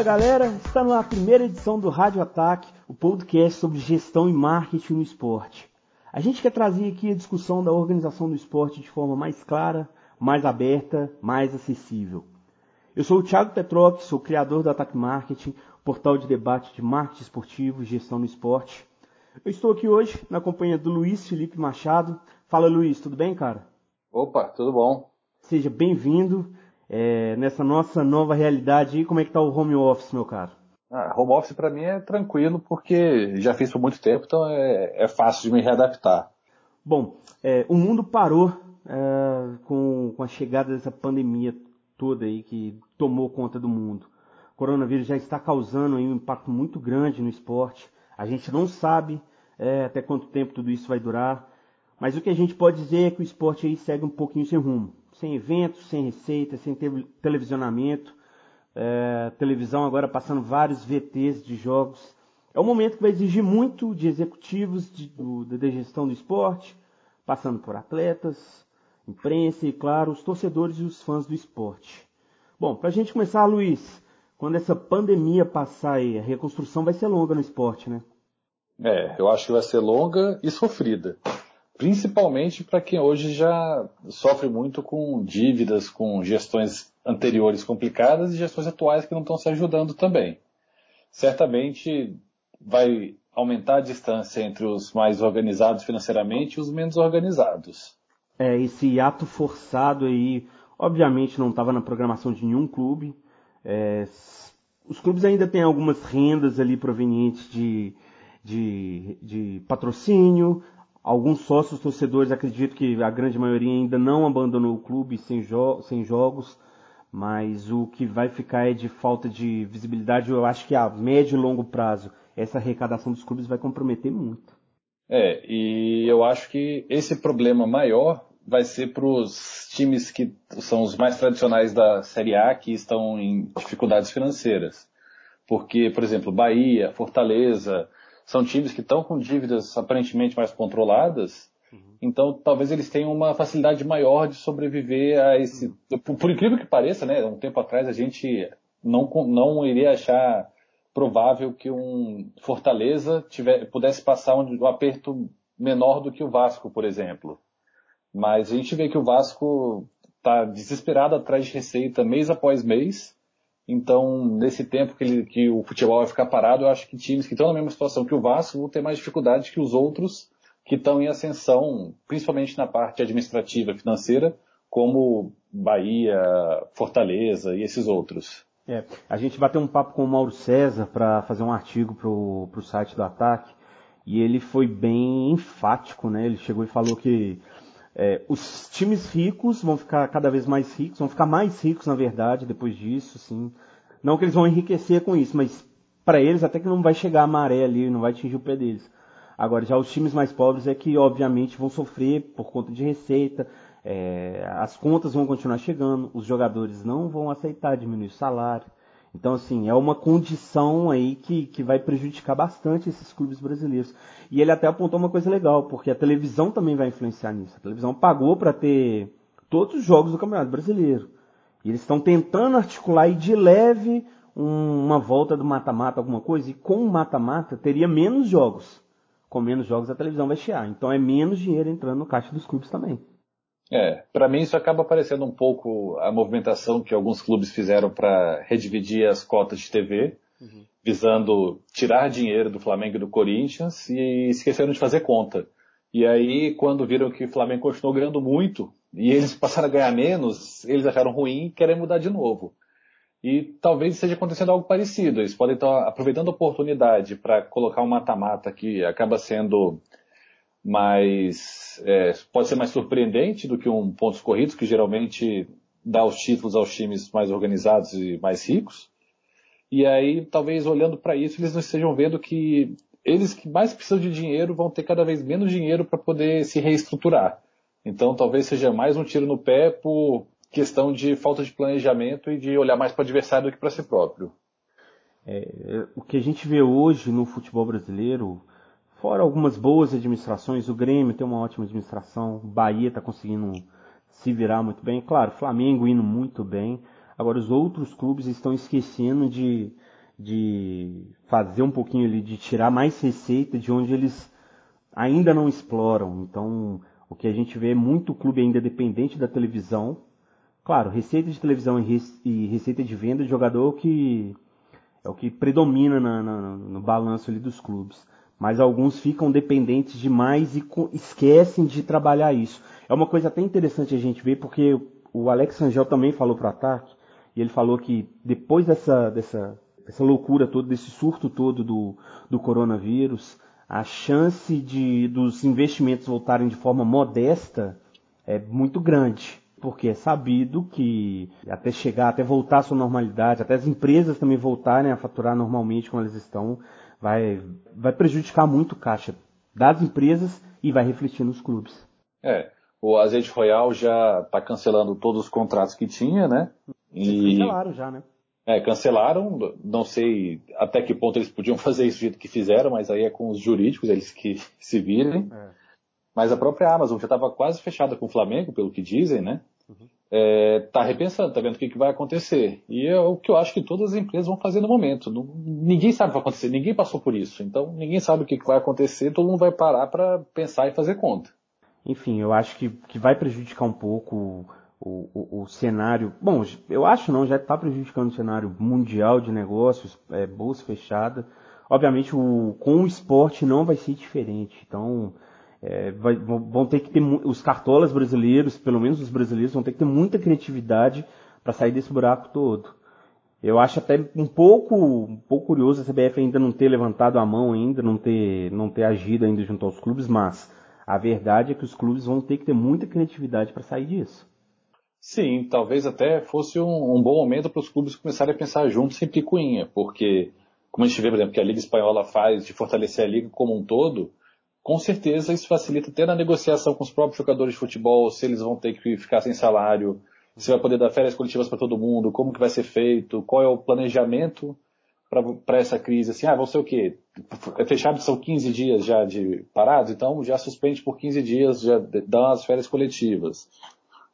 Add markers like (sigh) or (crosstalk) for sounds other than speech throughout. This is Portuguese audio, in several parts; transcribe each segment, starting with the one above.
Fala galera, está na primeira edição do Rádio Ataque, o podcast sobre gestão e marketing no esporte. A gente quer trazer aqui a discussão da organização do esporte de forma mais clara, mais aberta, mais acessível. Eu sou o Thiago Petroc, sou criador do Ataque Marketing, portal de debate de marketing esportivo e gestão no esporte. Eu estou aqui hoje na companhia do Luiz Felipe Machado. Fala Luiz, tudo bem, cara? Opa, tudo bom. Seja bem-vindo é, nessa nossa nova realidade. Como é que tá o home office, meu caro? Ah, home office para mim é tranquilo porque já fiz por muito tempo, então é, é fácil de me readaptar. Bom, é, o mundo parou é, com, com a chegada dessa pandemia toda aí que tomou conta do mundo. O coronavírus já está causando aí um impacto muito grande no esporte. A gente não sabe é, até quanto tempo tudo isso vai durar, mas o que a gente pode dizer é que o esporte aí segue um pouquinho sem rumo sem eventos, sem receita, sem televisionamento. É, televisão agora passando vários VTs de jogos. É um momento que vai exigir muito de executivos de, gestão do esporte, passando por atletas, imprensa e, claro, os torcedores e os fãs do esporte. Bom, para a gente começar, Luiz, quando essa pandemia passar aí, a reconstrução vai ser longa no esporte, né? É, eu acho que vai ser longa e sofrida principalmente para quem hoje já sofre muito com dívidas, com gestões anteriores complicadas e gestões atuais que não estão se ajudando também. Certamente vai aumentar a distância entre os mais organizados financeiramente e os menos organizados. É, esse ato forçado aí, obviamente não estava na programação de nenhum clube. É, os clubes ainda têm algumas rendas ali provenientes de, de, de patrocínio, Alguns sócios torcedores acredito que a grande maioria ainda não abandonou o clube sem, jo sem jogos, mas o que vai ficar é de falta de visibilidade. Eu acho que a médio e longo prazo essa arrecadação dos clubes vai comprometer muito. É, e eu acho que esse problema maior vai ser para os times que são os mais tradicionais da Série A que estão em dificuldades financeiras. Porque, por exemplo, Bahia, Fortaleza, são times que estão com dívidas aparentemente mais controladas, uhum. então talvez eles tenham uma facilidade maior de sobreviver a esse. Uhum. Por, por, incrível que pareça, né? Um tempo atrás a gente não, não iria achar provável que um Fortaleza tiver, pudesse passar um, um aperto menor do que o Vasco, por exemplo. Mas a gente vê que o Vasco está desesperado atrás de receita mês após mês então, nesse tempo que, ele, que, o futebol vai ficar parado, eu acho que times que estão na mesma situação que o Vasco vão ter mais dificuldade que os outros que estão em ascensão, principalmente na parte administrativa financeira, como Bahia, Fortaleza e esses outros. É, a gente bateu um papo com o Mauro César para fazer um artigo para o site do Ataque e ele foi bem enfático, né? Ele chegou e falou que é, os times ricos vão ficar cada vez mais ricos, vão ficar mais ricos, na verdade, depois disso, sim. Não que eles vão enriquecer com isso, mas para eles até que não vai chegar a maré ali, não vai atingir o pé deles. Agora, já os times mais pobres é que, obviamente, vão sofrer por conta de receita, é, as contas vão continuar chegando, os jogadores não vão aceitar diminuir o salário. Então, assim, é uma condição aí que, que vai prejudicar bastante esses clubes brasileiros. E ele até apontou uma coisa legal, porque a televisão também vai influenciar nisso. A televisão pagou para ter todos os jogos do Campeonato Brasileiro. E eles estão tentando articular e de leve um, uma volta do mata-mata, alguma coisa, e com o mata-mata teria menos jogos. Com menos jogos a televisão vai chiar. Então é menos dinheiro entrando no caixa dos clubes também. É, para mim isso acaba parecendo um pouco a movimentação que alguns clubes fizeram para redividir as cotas de TV, uhum. visando tirar dinheiro do Flamengo e do Corinthians e esqueceram de fazer conta. E aí, quando viram que o Flamengo continuou ganhando muito e eles passaram a ganhar menos, eles acharam ruim e querem mudar de novo. E talvez esteja acontecendo algo parecido. Eles podem estar aproveitando a oportunidade para colocar um mata-mata que acaba sendo mais é, pode ser mais surpreendente do que um pontos corridos que geralmente dá os títulos aos times mais organizados e mais ricos. E aí, talvez olhando para isso, eles não estejam vendo que eles que mais precisam de dinheiro vão ter cada vez menos dinheiro para poder se reestruturar. Então, talvez seja mais um tiro no pé por questão de falta de planejamento e de olhar mais para o adversário do que para si próprio. É, o que a gente vê hoje no futebol brasileiro Fora algumas boas administrações, o Grêmio tem uma ótima administração, o Bahia está conseguindo se virar muito bem, claro, Flamengo indo muito bem. Agora os outros clubes estão esquecendo de de fazer um pouquinho ali, de tirar mais receita de onde eles ainda não exploram. Então, o que a gente vê é muito clube ainda dependente da televisão. Claro, receita de televisão e receita de venda de jogador é o que, é o que predomina na, na, no balanço ali dos clubes. Mas alguns ficam dependentes demais e esquecem de trabalhar isso. É uma coisa até interessante a gente ver, porque o Alex Angel também falou para o ataque, e ele falou que depois dessa, dessa essa loucura toda, desse surto todo do, do coronavírus, a chance de dos investimentos voltarem de forma modesta é muito grande. Porque é sabido que até chegar, até voltar à sua normalidade, até as empresas também voltarem a faturar normalmente como elas estão, vai, vai prejudicar muito o caixa das empresas e vai refletir nos clubes. É, o Azeite Royal já está cancelando todos os contratos que tinha, né? E... Cancelaram já, né? É, cancelaram, não sei até que ponto eles podiam (laughs) fazer isso do jeito que fizeram, mas aí é com os jurídicos, eles que se virem. É. Mas a própria Amazon já estava quase fechada com o Flamengo, pelo que dizem, né? Uhum. É, tá repensando, tá vendo o que, que vai acontecer. E é o que eu acho que todas as empresas vão fazer no momento. Não, ninguém sabe o que vai acontecer, ninguém passou por isso. Então ninguém sabe o que, que vai acontecer, todo mundo vai parar para pensar e fazer conta. Enfim, eu acho que, que vai prejudicar um pouco o, o, o, cenário. Bom, eu acho não, já está prejudicando o cenário mundial de negócios, é, bolsa fechada. Obviamente, o, com o esporte não vai ser diferente. Então, é, vai, vão ter que ter os cartolas brasileiros, pelo menos os brasileiros, vão ter que ter muita criatividade para sair desse buraco todo. Eu acho até um pouco, um pouco curioso a CBF ainda não ter levantado a mão ainda, não ter, não ter agido ainda junto aos clubes, mas a verdade é que os clubes vão ter que ter muita criatividade para sair disso. Sim, talvez até fosse um, um bom momento para os clubes começarem a pensar juntos sem picuinha, porque, como a gente vê, por exemplo, que a Liga Espanhola faz de fortalecer a Liga como um todo, com certeza isso facilita até na negociação com os próprios jogadores de futebol, se eles vão ter que ficar sem salário, se vai poder dar férias coletivas para todo mundo, como que vai ser feito, qual é o planejamento para essa crise, assim, ah, vão ser o quê? É fechado, são 15 dias já de parados, então já suspende por 15 dias, já dá as férias coletivas.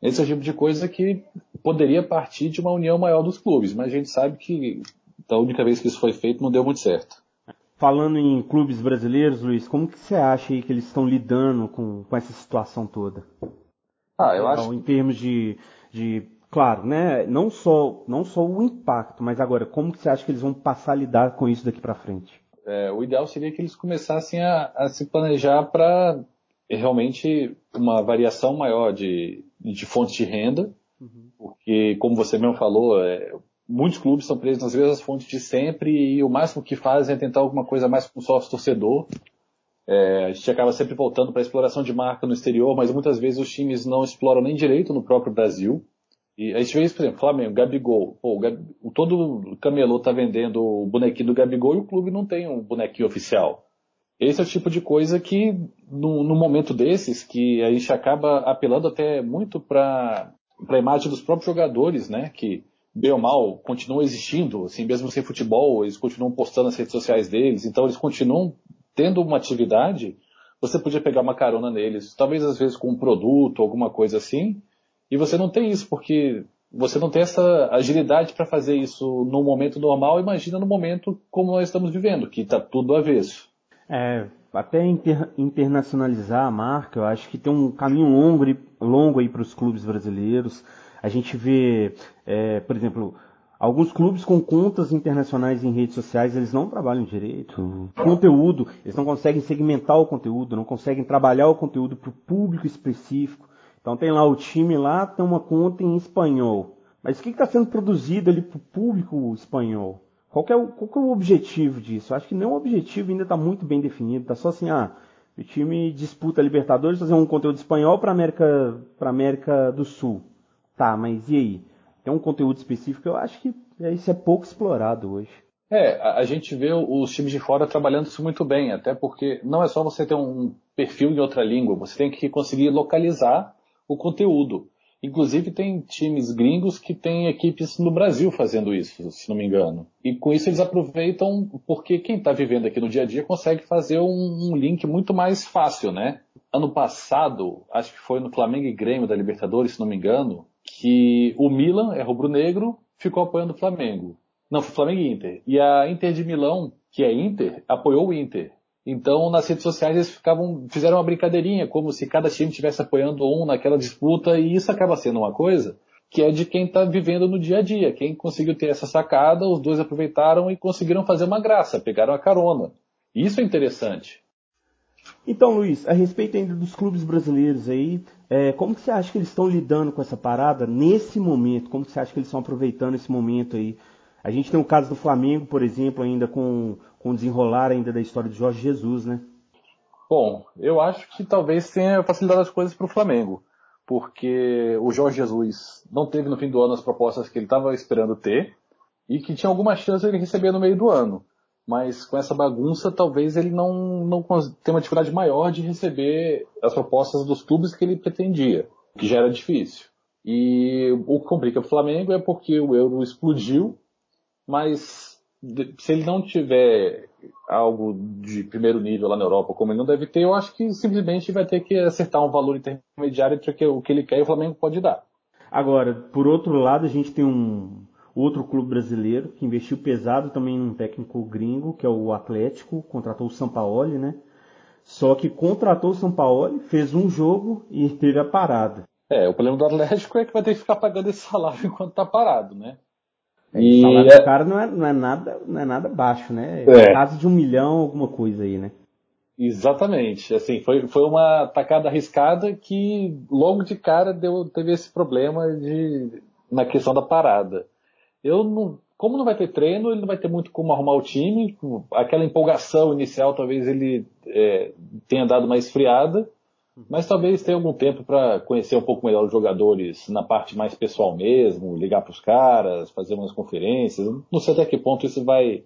Esse é o tipo de coisa que poderia partir de uma união maior dos clubes, mas a gente sabe que da única vez que isso foi feito não deu muito certo. Falando em clubes brasileiros, Luiz, como que você acha aí que eles estão lidando com, com essa situação toda? Ah, eu acho. Em termos de, de claro, né? Não só, não só o impacto, mas agora, como que você acha que eles vão passar a lidar com isso daqui para frente? É, o ideal seria que eles começassem a, a se planejar para realmente uma variação maior de, de fontes de renda, uhum. porque, como você mesmo falou, é, muitos clubes estão presos nas mesmas fontes de sempre e o máximo que fazem é tentar alguma coisa mais com o sócio torcedor. É, a gente acaba sempre voltando para a exploração de marca no exterior, mas muitas vezes os times não exploram nem direito no próprio Brasil. E a gente vê isso, por exemplo, Flamengo, Gabigol. Pô, Gab... todo camelô está vendendo o bonequinho do Gabigol e o clube não tem um bonequinho oficial. Esse é o tipo de coisa que, no, no momento desses, que a gente acaba apelando até muito para a imagem dos próprios jogadores, né? Que, bem ou mal, continuam existindo, assim, mesmo sem futebol, eles continuam postando nas redes sociais deles, então eles continuam tendo uma atividade, você podia pegar uma carona neles, talvez às vezes com um produto, alguma coisa assim, e você não tem isso, porque você não tem essa agilidade para fazer isso no momento normal, imagina no momento como nós estamos vivendo, que está tudo avesso. É, até inter, internacionalizar a marca, eu acho que tem um caminho longo, longo aí para os clubes brasileiros. A gente vê, é, por exemplo, alguns clubes com contas internacionais em redes sociais, eles não trabalham direito. Conteúdo, eles não conseguem segmentar o conteúdo, não conseguem trabalhar o conteúdo para o público específico. Então tem lá o time lá, tem uma conta em espanhol. Mas o que está sendo produzido ali para o público espanhol? Qual é, o, qual é o objetivo disso? Acho que nenhum objetivo ainda está muito bem definido. Está só assim, ah, o time disputa a Libertadores, fazer um conteúdo espanhol para América, para América do Sul. Tá, mas e aí? Tem um conteúdo específico? Eu acho que isso é pouco explorado hoje. É, a, gente vê os times de fora trabalhando isso muito bem, até porque não é só você ter um perfil em outra língua, você tem que conseguir localizar o conteúdo. Inclusive tem times gringos que têm equipes no Brasil fazendo isso, se não me engano. E com isso eles aproveitam porque quem está vivendo aqui no dia a dia consegue fazer um, um, link muito mais fácil, né? Ano passado, acho que foi no Flamengo e Grêmio da Libertadores, se não me engano, que o Milan é rubro-negro, ficou apoiando o Flamengo. Não, foi Flamengo e Inter. E a Inter de Milão, que é Inter, apoiou o Inter. Então, nas redes sociais eles ficavam, fizeram uma brincadeirinha, como se cada time estivesse apoiando um naquela disputa, e isso acaba sendo uma coisa que é de quem está vivendo no dia a dia. Quem conseguiu ter essa sacada, os dois aproveitaram e conseguiram fazer uma graça, pegaram a carona. Isso é interessante. Então, Luiz, a respeito ainda dos clubes brasileiros aí, é, como que você acha que eles estão lidando com essa parada nesse momento? Como que você acha que eles estão aproveitando esse momento aí? A gente tem o caso do Flamengo, por exemplo, ainda com, com o desenrolar ainda da história de Jorge Jesus, né? Bom, eu acho que talvez tenha facilitado as coisas para o Flamengo, porque o Jorge Jesus não teve no fim do ano as propostas que ele estava esperando ter e que tinha alguma chance de ele receber no meio do ano mas com essa bagunça talvez ele não, não tenha uma dificuldade maior de receber as propostas dos clubes que ele pretendia, que já era difícil. E o que complica o Flamengo é porque o euro explodiu, mas se ele não tiver algo de primeiro nível lá na Europa, como ele não deve ter, eu acho que simplesmente vai ter que acertar um valor intermediário entre o que ele quer e o Flamengo pode dar. Agora, por outro lado, a gente tem um, outro clube brasileiro que investiu pesado também num técnico gringo, que é o Atlético, contratou o Sampaoli, né? Só que contratou o Sampaoli, fez um jogo e teve a parada. É, o problema do Atlético é que vai ter que ficar pagando esse salário (laughs) enquanto tá parado, né? É, e o salário é... do cara não é, não é, nada, não é nada baixo, né? É, é. quase de um milhão, alguma coisa aí, né? Exatamente. Assim, foi, foi uma tacada arriscada que logo de cara deu, teve esse problema de, na questão da parada. Eu não, como não vai ter treino, ele não vai ter muito como arrumar o time. Aquela empolgação inicial, talvez ele é, tenha dado uma esfriada, mas talvez tenha algum tempo para conhecer um pouco melhor os jogadores na parte mais pessoal mesmo, ligar para os caras, fazer umas conferências. Não sei até que ponto isso vai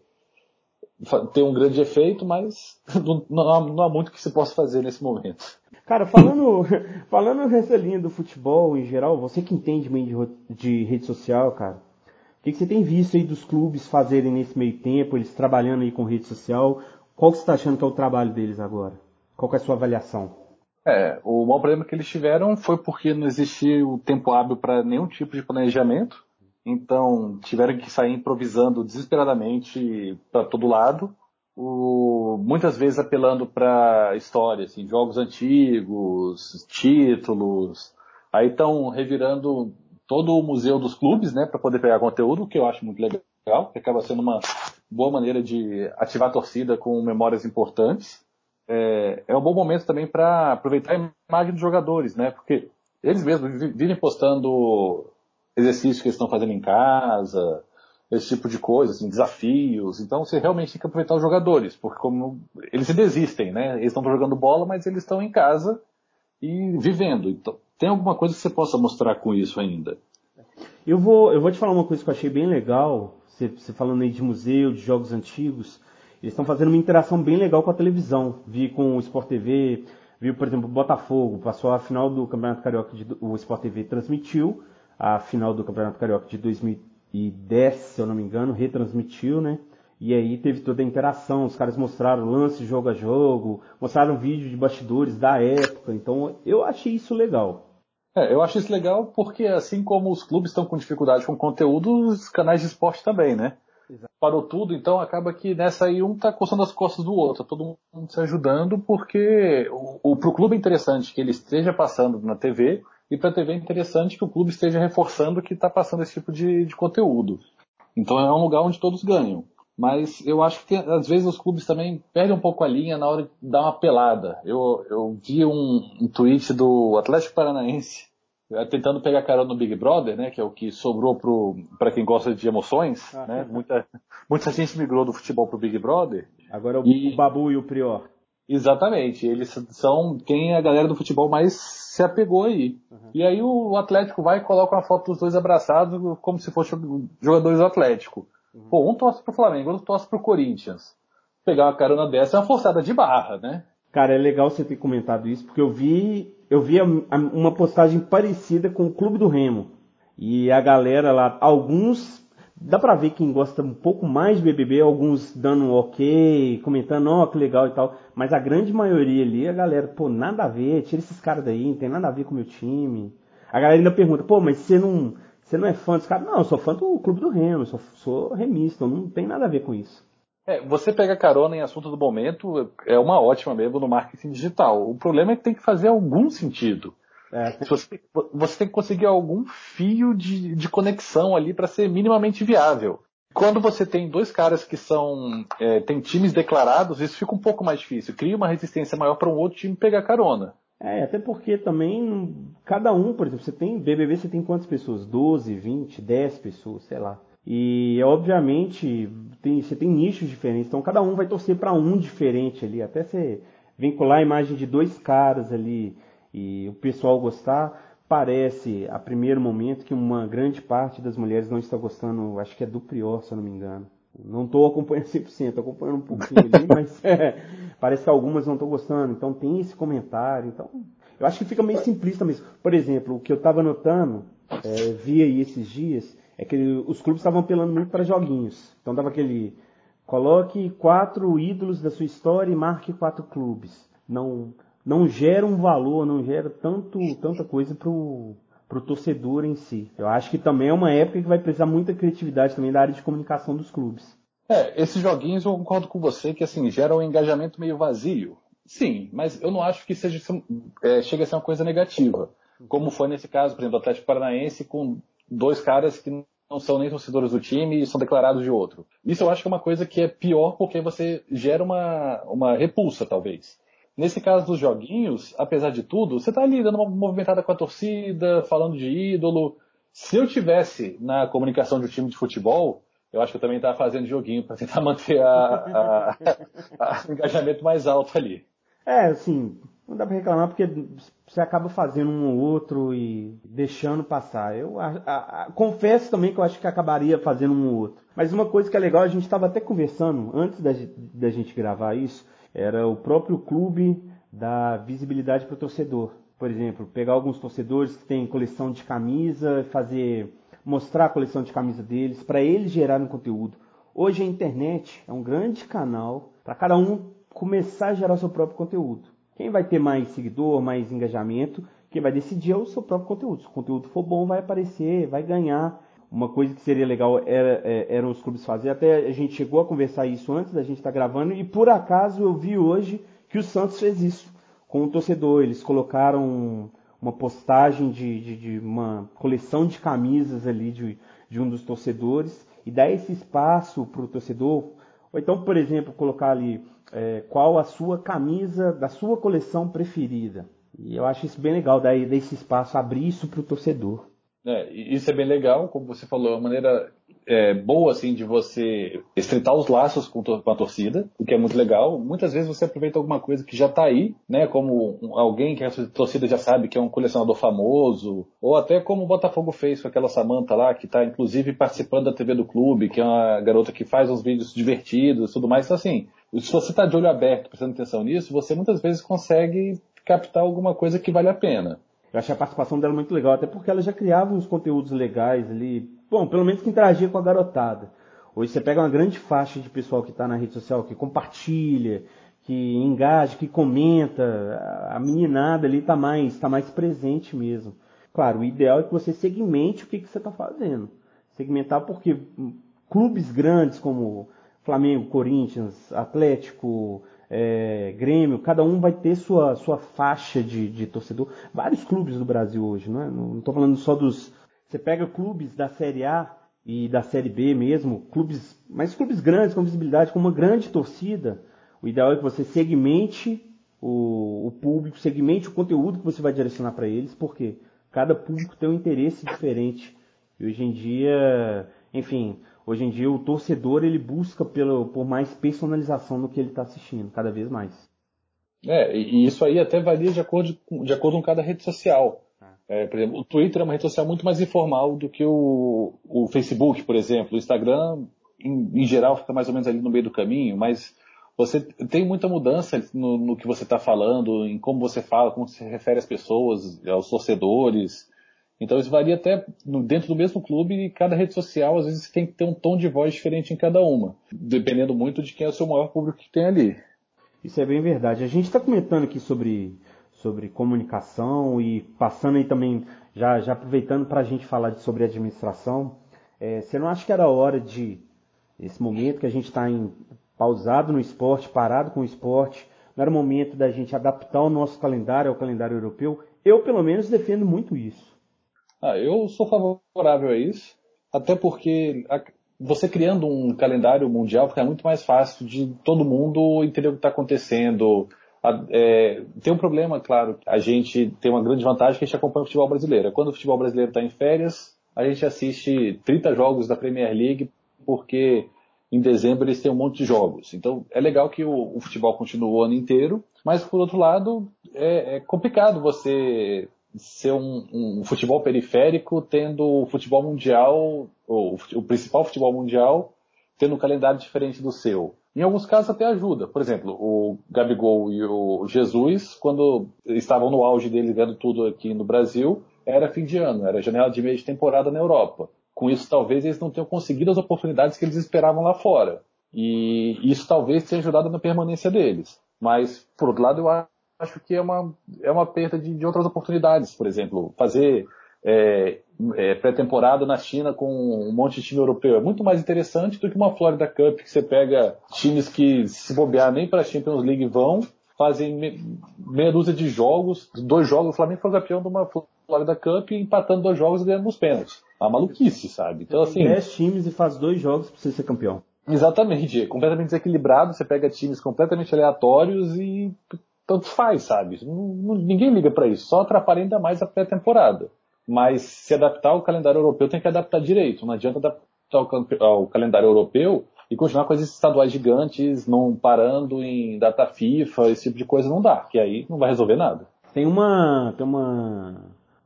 ter um grande efeito, mas (laughs) não, não, há, muito que se possa fazer nesse momento. Cara, falando, (laughs) falando nessa linha do futebol em geral, você que entende meio de, de rede social, cara, o que, que, você tem visto aí dos clubes fazerem nesse meio tempo, eles trabalhando aí com rede social? Qual que você está achando que é o trabalho deles agora? Qual é a sua avaliação? É, o maior problema que eles tiveram foi porque não existia o tempo hábil para nenhum tipo de planejamento. Então, tiveram que sair improvisando desesperadamente para todo lado. O, muitas vezes apelando para histórias, assim, jogos antigos, títulos. Aí estão revirando todo o museu dos clubes, né, para poder pegar conteúdo, que eu acho muito legal, que acaba sendo uma boa maneira de ativar a torcida com memórias importantes. É, é um bom momento também para aproveitar a imagem dos jogadores, né, porque eles mesmos vivem postando exercícios que eles estão fazendo em casa, esse tipo de coisa, assim, desafios. Então você realmente tem que aproveitar os jogadores, porque como eles se desistem, né? Eles estão jogando bola, mas eles estão em casa e vivendo. Então, tem alguma coisa que você possa mostrar com isso ainda? Eu vou, eu vou te falar uma coisa que eu achei bem legal. Você, você falando aí de museu, de jogos antigos. Eles estão fazendo uma interação bem legal com a televisão. Vi com o Sport TV, viu, por exemplo, o Botafogo. Passou a final do Campeonato Carioca, de, o Sport TV transmitiu a final do Campeonato Carioca de 2010, se eu não me engano, retransmitiu, né? E aí teve toda a interação, os caras mostraram lance jogo a jogo, mostraram vídeo de bastidores da época, então eu achei isso legal. É, eu acho isso legal porque, assim como os clubes estão com dificuldade com conteúdo, os canais de esporte também, né? Parou tudo, então acaba que nessa aí um tá coçando as costas do outro, todo mundo se ajudando, porque o, o, pro clube é interessante que ele esteja passando na TV, e para a TV é interessante que o clube esteja reforçando que está passando esse tipo de, de conteúdo. Então é um lugar onde todos ganham. Mas eu acho que às vezes os clubes também perdem um pouco a linha na hora de dar uma pelada. Eu, eu vi um, um tweet do Atlético Paranaense tentando pegar carona no Big Brother, né, que é o que sobrou para quem gosta de emoções, ah, né? Muita, muita gente migrou do futebol pro Big Brother. Agora o, e... o Babu e o Prior. Exatamente, eles são quem a galera do futebol mais se apegou aí. Uhum. E aí o Atlético vai e coloca uma foto dos dois abraçados como se fossem jogadores do Atlético. Uhum. Pô, um torce pro Flamengo, outro torce pro Corinthians. Pegar uma carona dessa é uma forçada de barra, né? Cara, é legal você ter comentado isso, porque eu vi, eu vi uma postagem parecida com o Clube do Remo. E a galera lá, alguns, dá pra ver quem gosta um pouco mais de BBB, alguns dando um ok, comentando, ó, oh, que legal e tal. Mas a grande maioria ali, a galera, pô, nada a ver, tira esses caras daí, não tem nada a ver com o meu time. A galera ainda pergunta, pô, mas você não, você não é fã dos caras? Não, eu sou fã do Clube do Remo, eu sou, sou remista, não tem nada a ver com isso. É, você pega carona em assunto do momento é uma ótima mesmo no marketing digital. O problema é que tem que fazer algum sentido. É. Você, você, tem que conseguir algum fio de, de conexão ali para ser minimamente viável. Quando você tem dois caras que são é, tem times declarados, isso fica um pouco mais difícil. Cria uma resistência maior para um outro time pegar carona. É, até porque também cada um, por exemplo, você tem BBB, você tem quantas pessoas? 12, 20, 10 pessoas, sei lá. E obviamente tem, você tem nichos diferentes, então cada um vai torcer para um diferente ali, até você vincular a imagem de dois caras ali e o pessoal gostar, parece a primeiro momento que uma grande parte das mulheres não está gostando, acho que é do Prior, se eu não me engano. Não estou acompanhando (laughs) 100%, estou acompanhando um pouquinho ali, (laughs) mas é, parece que algumas não estão gostando, então tem esse comentário, então eu acho que fica meio simplista mesmo. Por exemplo, o que eu estava notando, é, vi aí esses dias, é que os clubes estavam apelando muito para joguinhos. Então dava aquele coloque quatro ídolos da sua história e marque quatro clubes. Não não gera um valor, não gera tanto tanta coisa pro pro torcedor em si. Eu acho que também é uma época que vai precisar muita criatividade também da área de comunicação dos clubes. É, esses joguinhos eu concordo com você que assim geram um engajamento meio vazio. Sim, mas eu não acho que seja é, chega a ser uma coisa negativa. Como foi nesse caso, por exemplo, do Atlético Paranaense com dois caras que não são nem torcedores do time e são declarados de outro. Isso eu acho que é uma coisa que é pior porque você gera uma, uma repulsa, talvez. Nesse caso dos joguinhos, apesar de tudo, você está ali dando uma movimentada com a torcida, falando de ídolo. Se eu tivesse na comunicação de um time de futebol, eu acho que eu também estava fazendo joguinho para tentar (laughs) manter o engajamento mais alto ali. É, assim, não dá para reclamar porque você acaba fazendo um ou outro e deixando passar. Eu a, a, a, confesso também que eu acho que acabaria fazendo um ou outro. Mas uma coisa que é legal, a gente estava até conversando antes da, da gente gravar isso, era o próprio clube da visibilidade para o torcedor. Por exemplo, pegar alguns torcedores que têm coleção de camisa, fazer mostrar a coleção de camisa deles, para eles gerarem conteúdo. Hoje a internet é um grande canal para cada um começar a gerar seu próprio conteúdo. Quem vai ter mais seguidor, mais engajamento, quem vai decidir é o seu próprio conteúdo. Se o conteúdo for bom, vai aparecer, vai ganhar. Uma coisa que seria legal era, é, eram os clubes fazer. Até a gente chegou a conversar isso antes da gente estar tá gravando. E por acaso eu vi hoje que o Santos fez isso com o torcedor. Eles colocaram uma postagem de, de, de uma coleção de camisas ali de, de um dos torcedores e dar esse espaço para o torcedor. Ou então, por exemplo, colocar ali é, qual a sua camisa da sua coleção preferida. E eu acho isso bem legal, daí desse espaço, abrir isso para o torcedor. É, isso é bem legal, como você falou, é uma maneira é, boa assim de você estreitar os laços com, a torcida, o que é muito legal. Muitas vezes você aproveita alguma coisa que já está aí, né? Como alguém que a torcida já sabe que é um colecionador famoso, ou até como o Botafogo fez com aquela Samanta lá, que está inclusive participando da TV do clube, que é uma garota que faz uns vídeos divertidos, tudo mais. Então, assim, se você está de olho aberto, prestando atenção nisso, você muitas vezes consegue captar alguma coisa que vale a pena. Eu achei a participação dela muito legal, até porque ela já criava uns conteúdos legais ali, bom, pelo menos que interagia com a garotada. Hoje você pega uma grande faixa de pessoal que está na rede social, que compartilha, que engaja, que comenta, a meninada ali está mais, tá mais presente mesmo. Claro, o ideal é que você segmente o que, que você está fazendo. Segmentar porque clubes grandes como Flamengo, Corinthians, Atlético, é, Grêmio, cada um vai ter sua, sua faixa de, de torcedor. Vários clubes do Brasil hoje, não é? Não estou falando só dos. Você pega clubes da Série A e da Série B mesmo, clubes, mas clubes grandes, com visibilidade, com uma grande torcida. O ideal é que você segmente o, o público, segmente o conteúdo que você vai direcionar para eles, porque cada público tem um interesse diferente. E hoje em dia, enfim, Hoje em dia o torcedor ele busca pelo, por mais personalização no que ele está assistindo, cada vez mais. É, e isso aí até varia de acordo, de acordo com cada rede social. É, por exemplo, o Twitter é uma rede social muito mais informal do que o, o Facebook, por exemplo. O Instagram, em, em, geral, fica mais ou menos ali no meio do caminho, mas você tem muita mudança no, no que você está falando, em como você fala, como se refere às pessoas, aos torcedores. Então isso varia até dentro do mesmo clube e cada rede social às vezes tem que ter um tom de voz diferente em cada uma, dependendo muito de quem é o seu maior público que tem ali. Isso é bem verdade. A gente está comentando aqui sobre, sobre comunicação e passando aí também já, já aproveitando para a gente falar sobre administração, é, você não acha que era hora de, esse momento que a gente está pausado no esporte, parado com o esporte, não era momento da gente adaptar o nosso calendário ao calendário europeu? Eu, pelo menos, defendo muito isso. Ah, eu sou favorável a isso, até porque você criando um calendário mundial fica muito mais fácil de todo mundo entender o que está acontecendo. É, tem um problema, claro, a gente tem uma grande vantagem que a gente acompanha o futebol brasileiro. Quando o futebol brasileiro está em férias, a gente assiste 30 jogos da Premier League, porque em dezembro eles têm um monte de jogos. Então é legal que o, o futebol continue o ano inteiro, mas por outro lado é, é complicado você ser um, um, futebol periférico tendo o futebol mundial, ou o principal futebol mundial, tendo um calendário diferente do seu. Em alguns casos até ajuda. Por exemplo, o Gabigol e o Jesus, quando estavam no auge deles vendo tudo aqui no Brasil, era fim de ano, era janela de meio de temporada na Europa. Com isso, talvez eles não tenham conseguido as oportunidades que eles esperavam lá fora. E isso talvez tenha ajudado na permanência deles. Mas, por outro lado, eu acho que é uma, é uma perda de, de outras oportunidades. Por exemplo, fazer é, é, pré-temporada na China com um monte de time europeu é muito mais interessante do que uma Florida Cup que você pega times que se bobear nem para a Champions League vão, fazem me, meia dúzia de jogos, dois jogos, o Flamengo foi campeão de uma Florida Cup empatando dois jogos e ganhando nos pênaltis. Uma maluquice, sabe? Então, assim. 10 times e faz dois jogos para você ser campeão. Exatamente, é completamente desequilibrado, você pega times completamente aleatórios e tanto faz, sabe? Ninguém liga para isso, só atrapalha ainda mais a pré-temporada. Mas se adaptar ao calendário europeu tem que adaptar direito, não adianta adaptar ao, calendário europeu e continuar com esses estaduais gigantes, não parando em data FIFA, esse tipo de coisa não dá, que aí não vai resolver nada. Tem uma, tem uma,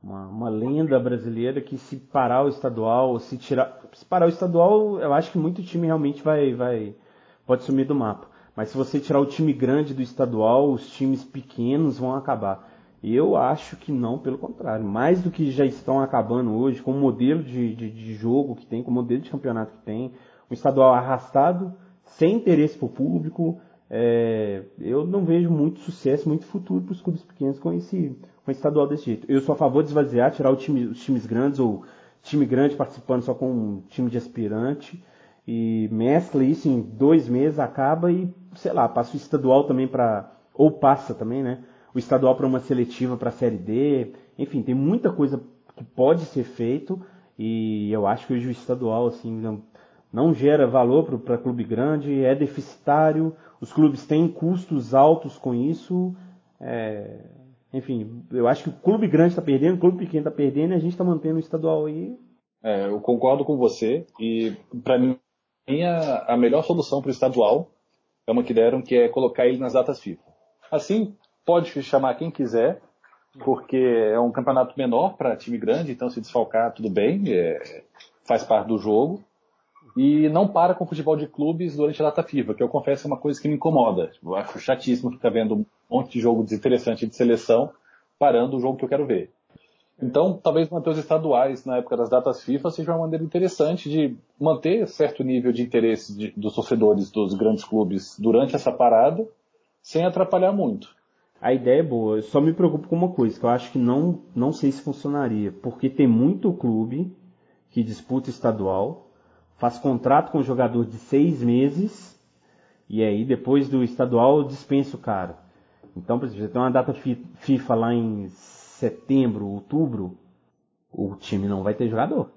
uma, uma lenda brasileira que se parar o estadual, se tirar, se parar o estadual, eu acho que muito time realmente vai, vai, pode sumir do mapa. Mas se você tirar o time grande do estadual, os times pequenos vão acabar. Eu acho que não, pelo contrário. Mais do que já estão acabando hoje, com o modelo de, de, de jogo que tem, com o modelo de campeonato que tem, um estadual arrastado, sem interesse para o público, é, eu não vejo muito sucesso, muito futuro para os clubes pequenos com esse, com esse estadual desse jeito. Eu sou a favor de esvaziar, tirar time, os times grandes ou time grande participando só com um time de aspirante e mescla isso em dois meses, acaba e, sei lá, passa o estadual também para. Ou passa também, né? O estadual para uma seletiva para a Série D. Enfim, tem muita coisa que pode ser feito e eu acho que hoje o estadual, assim, não, não gera valor para clube grande, é deficitário, os clubes têm custos altos com isso. É, enfim, eu acho que o clube grande está perdendo, o clube pequeno está perdendo e a gente está mantendo o estadual aí. É, eu concordo com você e para mim a, a melhor solução para o estadual é uma que deram, que é colocar ele nas datas FIFA. Assim, pode chamar quem quiser, porque é um campeonato menor para time grande, então se desfalcar, tudo bem, é, faz parte do jogo. E não para com futebol de clubes durante a data FIFA, que eu confesso é uma coisa que me incomoda. Eu acho chatíssimo ficar vendo um monte de jogo desinteressante de seleção parando o jogo que eu quero ver. Então, talvez manter os estaduais na época das datas FIFA seja uma maneira interessante de manter certo nível de interesse de, dos torcedores dos grandes clubes durante essa parada, sem atrapalhar muito. A ideia é boa, eu só me preocupo com uma coisa, que eu acho que não, não sei se funcionaria, porque tem muito clube que disputa estadual, faz contrato com o jogador de seis meses, e aí depois do estadual dispensa o cara. Então, por exemplo, tem uma data FIFA lá em setembro, outubro, o time não vai ter jogador.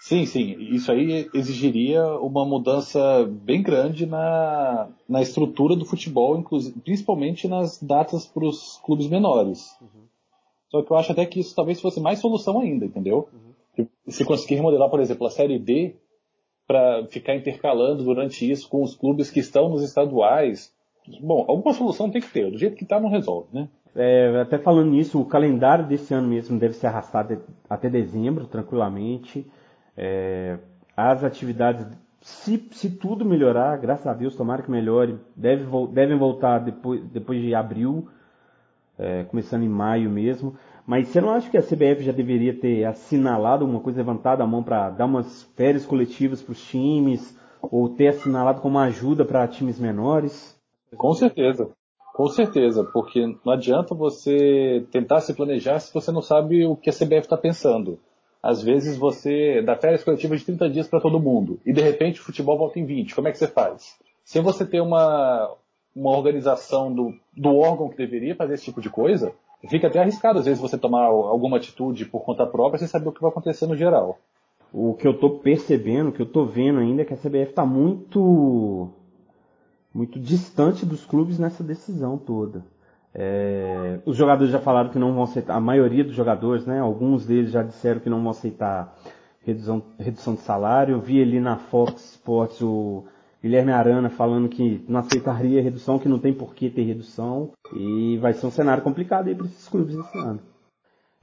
Sim, sim. Isso aí exigiria uma mudança bem grande na, na estrutura do futebol, principalmente nas datas para os clubes menores. Uhum. Só que eu acho até que isso talvez fosse mais solução ainda, entendeu? Uhum. Se conseguir remodelar, por exemplo, a Série D para ficar intercalando durante isso com os clubes que estão nos estaduais. Bom, alguma solução tem que ter. Do jeito que está, não resolve, né? É, até falando nisso, o calendário desse ano mesmo deve ser arrastado até dezembro, tranquilamente. É, as atividades, se, se tudo melhorar, graças a Deus, tomara que melhore, deve, devem voltar depois, depois de abril, é, começando em maio mesmo. Mas você não acha que a CBF já deveria ter assinalado uma coisa, levantado a mão para dar umas férias coletivas para os times, ou ter assinalado como ajuda para times menores? Com certeza Com certeza, porque não adianta você tentar se planejar se você não sabe o que a CBF está pensando. Às vezes você dá férias coletivas de 30 dias para todo mundo e de repente o futebol volta em 20. Como é que você faz? Se você ter uma, uma organização do, do órgão que deveria fazer esse tipo de coisa, fica até arriscado às vezes você tomar alguma atitude por conta própria sem saber o que vai acontecer no geral. O que eu estou percebendo, o que eu estou vendo ainda é que a CBF está muito muito distante dos clubes nessa decisão toda. É, os jogadores já falaram que não vão aceitar, a maioria dos jogadores, né, alguns deles já disseram que não vão aceitar redução, redução de salário. Eu vi ali na Fox Sports o Guilherme Arana falando que não aceitaria redução, que não tem por que ter redução. E vai ser um cenário complicado aí para esses clubes esse ano.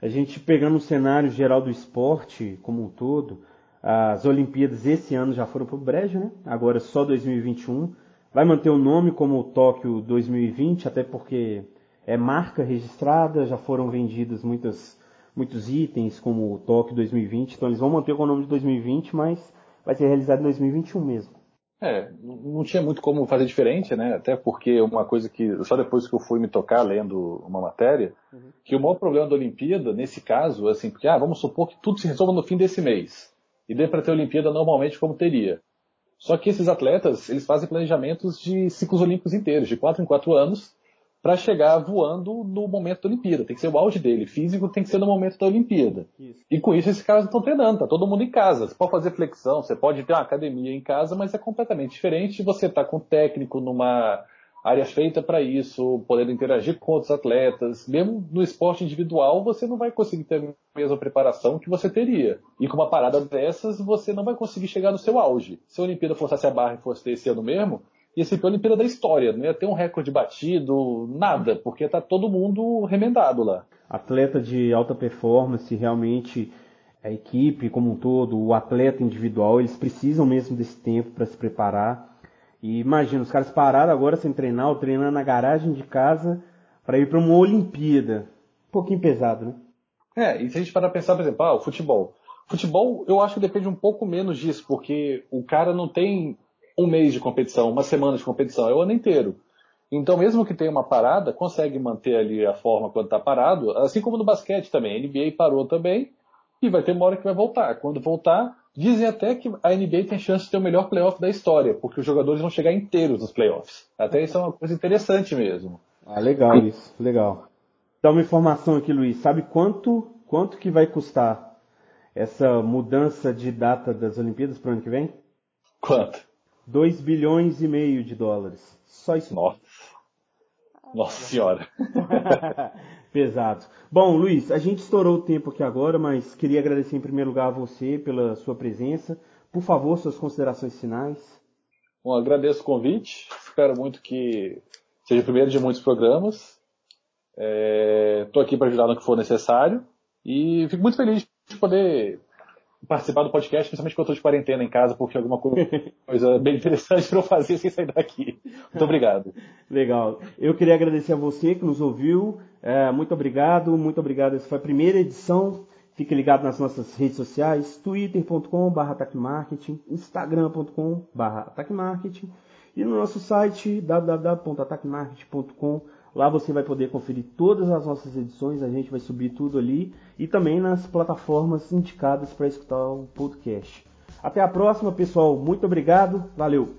A gente pegando o cenário geral do esporte como um todo, as Olimpíadas esse ano já foram para o brejo, né? Agora só 2021. Vai manter o nome como Tóquio 2020, até porque é marca registrada, já foram vendidos muitas, muitos itens como o Tóquio 2020, então eles vão manter com o nome de 2020, mas vai ser realizado em 2021 mesmo. É, não tinha muito como fazer diferente, né? Até porque uma coisa que só depois que eu fui me tocar lendo uma matéria, uhum. que o maior problema da Olimpíada nesse caso, assim, porque ah, vamos supor que tudo se resolva no fim desse mês e dê para ter a Olimpíada normalmente como teria. Só que esses atletas, eles fazem planejamentos de ciclos olímpicos inteiros, de 4 em 4 anos, para chegar voando no momento da Olimpíada. Tem que ser o auge dele. Físico tem que ser no momento da Olimpíada. Isso. E com isso, esses caras não estão treinando, tá todo mundo em casa. Você pode fazer flexão, você pode ter uma academia em casa, mas é completamente diferente de você estar tá com um técnico numa área feita para isso, podendo interagir com outros atletas. Mesmo no esporte individual, você não vai conseguir ter a mesma preparação que você teria. E com uma parada dessas, você não vai conseguir chegar no seu auge. Se a Olimpíada forçasse a barra e fosse ter esse ano mesmo, ia ser a Olimpíada da história. Não ia ter um recorde batido, nada, porque tá todo mundo remendado lá. Atleta de alta performance, realmente a equipe como um todo, o atleta individual, eles precisam mesmo desse tempo para se preparar e imagina, os caras pararam agora sem treinar, ou treinando na garagem de casa para ir para uma Olimpíada. Um pouquinho pesado, né? É, e se a gente parar pensar, por exemplo, ah, o futebol. Futebol, eu acho que depende um pouco menos disso, porque o cara não tem um mês de competição, uma semana de competição, é o ano inteiro. Então, mesmo que tenha uma parada, consegue manter ali a forma quando está parado, assim como no basquete também. A NBA parou também e vai ter uma hora que vai voltar. Quando voltar, Dizem até que a NBA tem chance de ter o melhor playoff da história, porque os jogadores vão chegar inteiros nos playoffs. Até isso é uma coisa interessante mesmo. Ah, legal isso, legal. Dá uma informação aqui, Luiz. Sabe quanto, quanto que vai custar essa mudança de data das Olimpíadas para o ano que vem? Quanto? 2 bilhões e meio de dólares. Só isso. Nossa. Nossa senhora. (laughs) Pesado. Bom, Luiz, a gente estourou o tempo aqui agora, mas queria agradecer em primeiro lugar a você pela sua presença. Por favor, suas considerações finais. Bom, agradeço o convite. Espero muito que seja o primeiro de muitos programas. Estou é, aqui para ajudar no que for necessário. E fico muito feliz de poder participar do podcast, principalmente quando eu estou de quarentena em casa, porque alguma (laughs) coisa bem interessante para eu fazer sem sair daqui. Muito obrigado. Legal. Eu queria agradecer a você que nos ouviu. É, muito obrigado, muito obrigado. Essa foi a primeira edição. Fique ligado nas nossas redes sociais, twitter.com.br ataquemarketing, instagram.com.br ataquemarketing e no nosso site www.ataquemarketing.com Lá você vai poder conferir todas as nossas edições, a gente vai subir tudo ali e também nas plataformas indicadas para escutar o podcast. Até a próxima, pessoal. Muito obrigado. Valeu!